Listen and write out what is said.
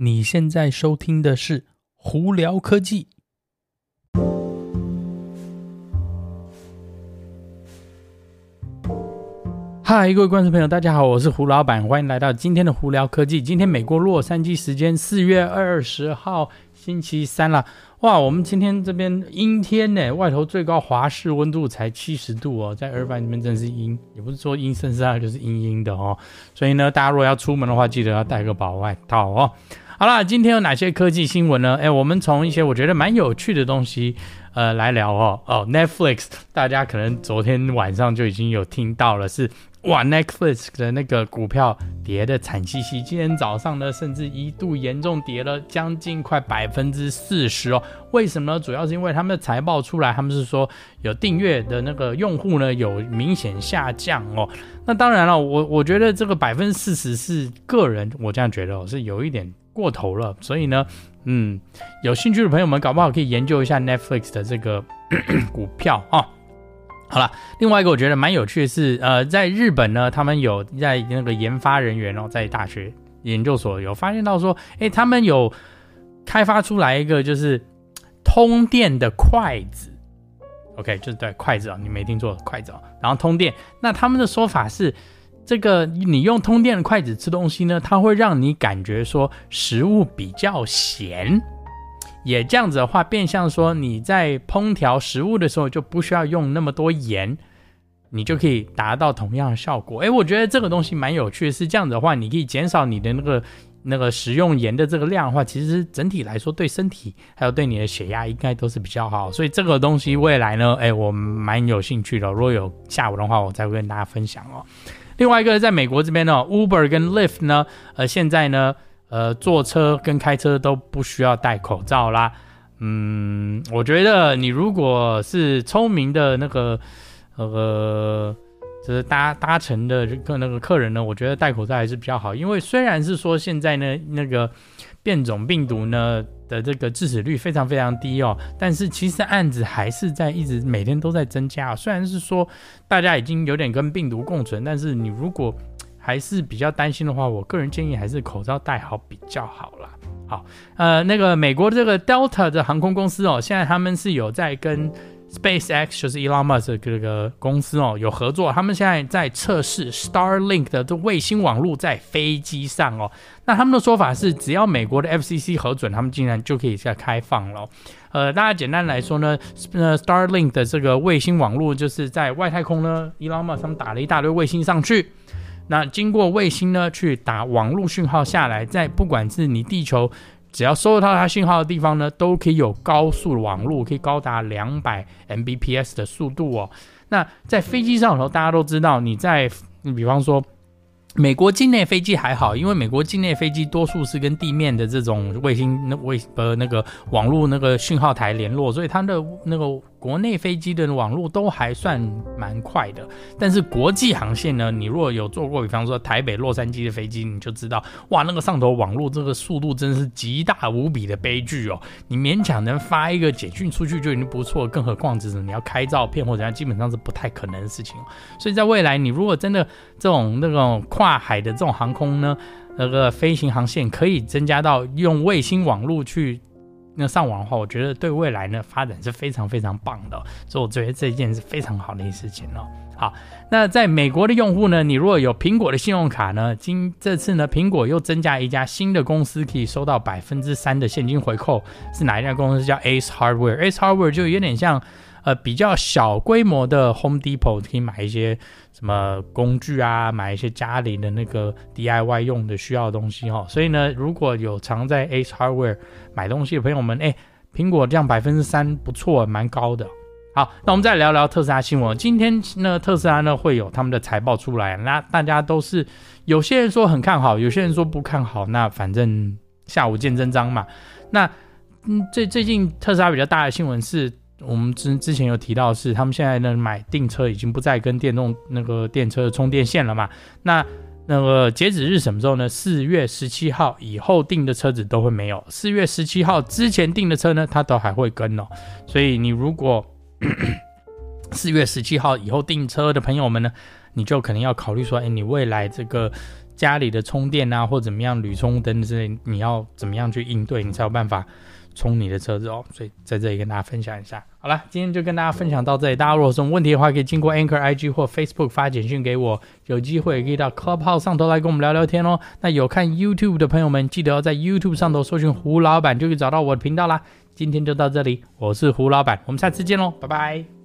你现在收听的是胡聊科技。嗨，各位观众朋友，大家好，我是胡老板，欢迎来到今天的胡聊科技。今天美国洛杉矶时间四月二十号星期三了。哇，我们今天这边阴天呢，外头最高华氏温度才七十度哦，在二班这边真是阴，也不是说阴森森啊，就是阴阴的哦。所以呢，大家如果要出门的话，记得要带个薄外套哦。好啦，今天有哪些科技新闻呢？哎，我们从一些我觉得蛮有趣的东西，呃，来聊哦。哦，Netflix，大家可能昨天晚上就已经有听到了，是。哇，Netflix 的那个股票跌得惨兮兮，今天早上呢，甚至一度严重跌了将近快百分之四十哦。为什么呢？主要是因为他们的财报出来，他们是说有订阅的那个用户呢有明显下降哦。那当然了，我我觉得这个百分之四十是个人，我这样觉得哦，是有一点过头了。所以呢，嗯，有兴趣的朋友们，搞不好可以研究一下 Netflix 的这个 股票啊。好了，另外一个我觉得蛮有趣的是，呃，在日本呢，他们有在那个研发人员哦，在大学研究所有发现到说，诶，他们有开发出来一个就是通电的筷子，OK，就是对筷子哦，你没听错，筷子哦，然后通电。那他们的说法是，这个你用通电的筷子吃东西呢，它会让你感觉说食物比较咸。也这样子的话，变相说你在烹调食物的时候就不需要用那么多盐，你就可以达到同样的效果。诶，我觉得这个东西蛮有趣，是这样子的话，你可以减少你的那个那个食用盐的这个量的话，其实整体来说对身体还有对你的血压应该都是比较好。所以这个东西未来呢，诶，我蛮有兴趣的。如果有下午的话，我再跟大家分享哦。另外一个在美国这边呢，Uber 跟 Lyft 呢，呃，现在呢。呃，坐车跟开车都不需要戴口罩啦。嗯，我觉得你如果是聪明的那个，呃，就是搭搭乘的客那个客人呢，我觉得戴口罩还是比较好。因为虽然是说现在呢，那个变种病毒呢的这个致死率非常非常低哦，但是其实案子还是在一直每天都在增加。虽然是说大家已经有点跟病毒共存，但是你如果还是比较担心的话，我个人建议还是口罩戴好比较好啦。好，呃，那个美国这个 Delta 的航空公司哦，现在他们是有在跟 SpaceX，就是 Elon Musk 这个公司哦有合作，他们现在在测试 Starlink 的这卫星网络在飞机上哦。那他们的说法是，只要美国的 FCC 核准，他们竟然就可以再开放了。呃，大家简单来说呢，呃，Starlink 的这个卫星网络就是在外太空呢，Elon Musk 他们打了一大堆卫星上去。那经过卫星呢，去打网络讯号下来，在不管是你地球只要收到它信号的地方呢，都可以有高速的网络，可以高达两百 Mbps 的速度哦。那在飞机上的时候，大家都知道，你在你比方说。美国境内飞机还好，因为美国境内飞机多数是跟地面的这种卫星那卫呃那个网络那个讯号台联络，所以它的那个国内飞机的网络都还算蛮快的。但是国际航线呢，你如果有坐过，比方说台北洛杉矶的飞机，你就知道，哇，那个上头网络这个速度真是极大无比的悲剧哦。你勉强能发一个简讯出去就已经不错，更何况只是你要开照片或者，基本上是不太可能的事情。所以在未来，你如果真的这种那种跨海的这种航空呢，那个飞行航线可以增加到用卫星网络去那上网的话，我觉得对未来呢发展是非常非常棒的，所以我觉得这一件是非常好的一件事情哦。好，那在美国的用户呢，你如果有苹果的信用卡呢，今这次呢，苹果又增加一家新的公司可以收到百分之三的现金回扣，是哪一家公司？叫 Ace Hardware，Ace Hardware 就有点像。呃，比较小规模的 Home Depot 可以买一些什么工具啊，买一些家里的那个 DIY 用的需要的东西哈、哦。所以呢，如果有常在 Ace Hardware 买东西的朋友们，哎，苹果这样百分之三不错，蛮高的。好，那我们再聊聊特斯拉新闻。今天呢，特斯拉呢会有他们的财报出来，那大家都是有些人说很看好，有些人说不看好。那反正下午见真章嘛。那嗯，最最近特斯拉比较大的新闻是。我们之之前有提到是，他们现在呢买订车已经不再跟电动那个电车的充电线了嘛？那那个截止日什么时候呢？四月十七号以后订的车子都会没有，四月十七号之前订的车呢，它都还会跟哦。所以你如果 四月十七号以后订车的朋友们呢，你就可能要考虑说，哎，你未来这个家里的充电啊，或怎么样，铝充灯之类，你要怎么样去应对，你才有办法充你的车子哦。所以在这里跟大家分享一下。好了，今天就跟大家分享到这里。大家如果有什么问题的话，可以经过 Anchor IG 或 Facebook 发简讯给我。有机会可以到 Clubhouse 上头来跟我们聊聊天哦。那有看 YouTube 的朋友们，记得要在 YouTube 上头搜寻胡老板，就可以找到我的频道啦。今天就到这里，我是胡老板，我们下次见喽，拜拜。